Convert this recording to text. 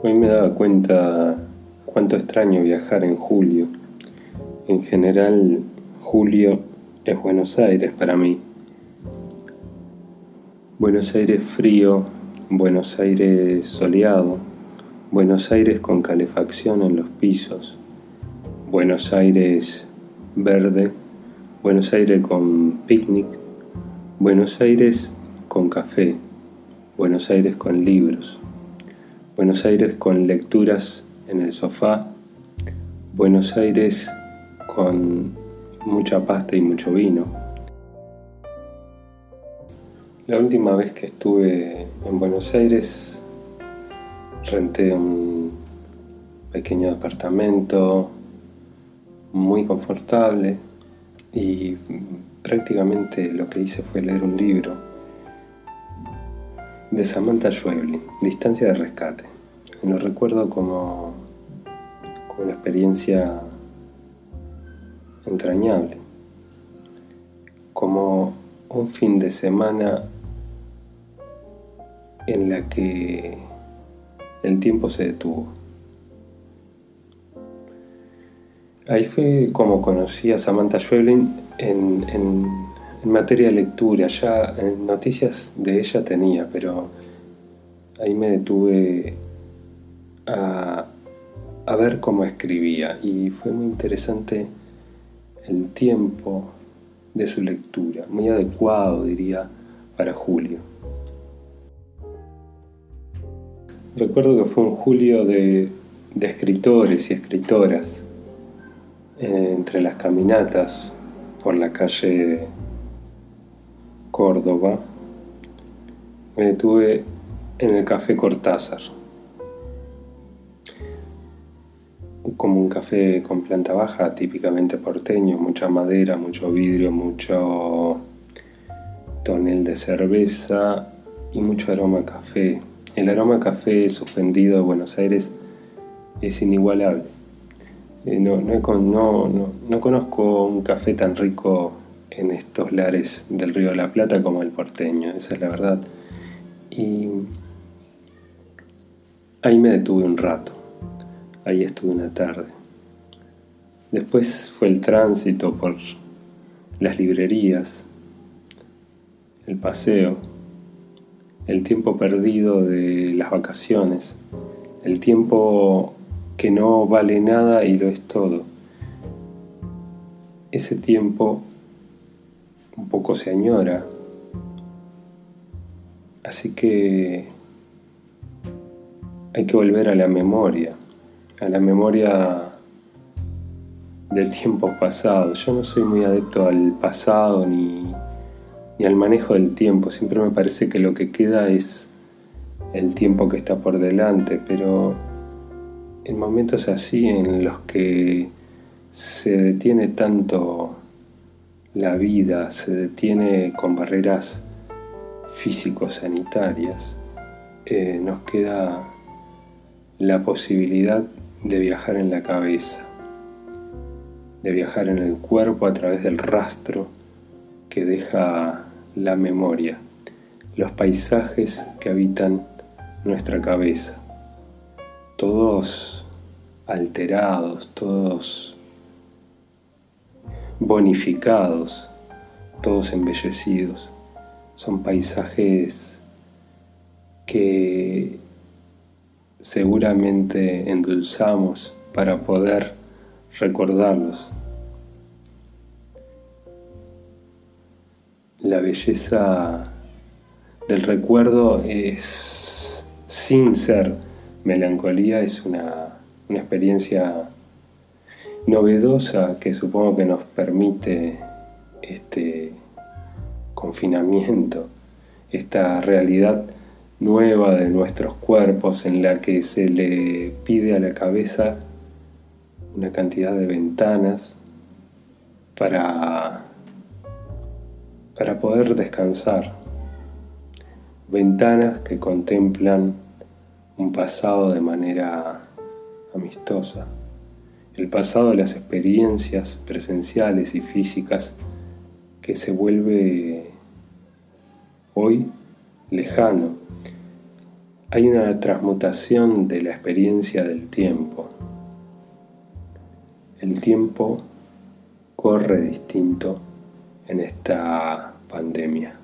Hoy me daba cuenta cuánto extraño viajar en julio. En general, julio es Buenos Aires para mí. Buenos Aires frío, Buenos Aires soleado, Buenos Aires con calefacción en los pisos, Buenos Aires verde, Buenos Aires con picnic, Buenos Aires con café, Buenos Aires con libros. Buenos Aires con lecturas en el sofá, Buenos Aires con mucha pasta y mucho vino. La última vez que estuve en Buenos Aires renté un pequeño apartamento muy confortable y prácticamente lo que hice fue leer un libro de Samantha Schweblin, Distancia de Rescate. Lo recuerdo como, como una experiencia entrañable, como un fin de semana en la que el tiempo se detuvo. Ahí fue como conocí a Samantha Schweblin en, en en materia de lectura, ya noticias de ella tenía, pero ahí me detuve a, ver cómo escribía y fue muy interesante el tiempo de su lectura, muy adecuado diría para julio. Recuerdo que fue un julio de, de escritores y escritoras, eh, entre las caminatas por la calle Córdoba, me detuve en el café Cortázar. Como un café con planta baja, típicamente porteño, mucha madera, mucho vidrio, mucho tonel de cerveza y mucho aroma café. El aroma café suspendido de Buenos Aires es inigualable. Eh, no, no conozco un café tan rico en estos lares del Río de la Plata como el porteño, esa es la verdad. Y ahí me detuve un rato, ahí estuve una tarde. Después fue el tránsito por las librerías, el paseo, el tiempo perdido de las vacaciones, el tiempo que no vale nada y lo es todo. Ese tiempo un poco se añora. Así que hay que volver a la memoria, a la memoria de tiempos pasados. Yo no soy muy adepto al pasado ni, ni al manejo del tiempo, siempre me parece que lo que queda es el tiempo que está por delante, pero en momentos así en los que se detiene tanto la vida se detiene con barreras físico-sanitarias, eh, nos queda la posibilidad de viajar en la cabeza, de viajar en el cuerpo a través del rastro que deja la memoria, los paisajes que habitan nuestra cabeza, todos alterados, todos bonificados, todos embellecidos. Son paisajes que seguramente endulzamos para poder recordarlos. La belleza del recuerdo es, sin ser melancolía, es una, una experiencia novedosa que supongo que nos permite este confinamiento, esta realidad nueva de nuestros cuerpos en la que se le pide a la cabeza una cantidad de ventanas para, para poder descansar. Ventanas que contemplan un pasado de manera amistosa el pasado de las experiencias presenciales y físicas que se vuelve hoy lejano. hay una transmutación de la experiencia del tiempo. El tiempo corre distinto en esta pandemia.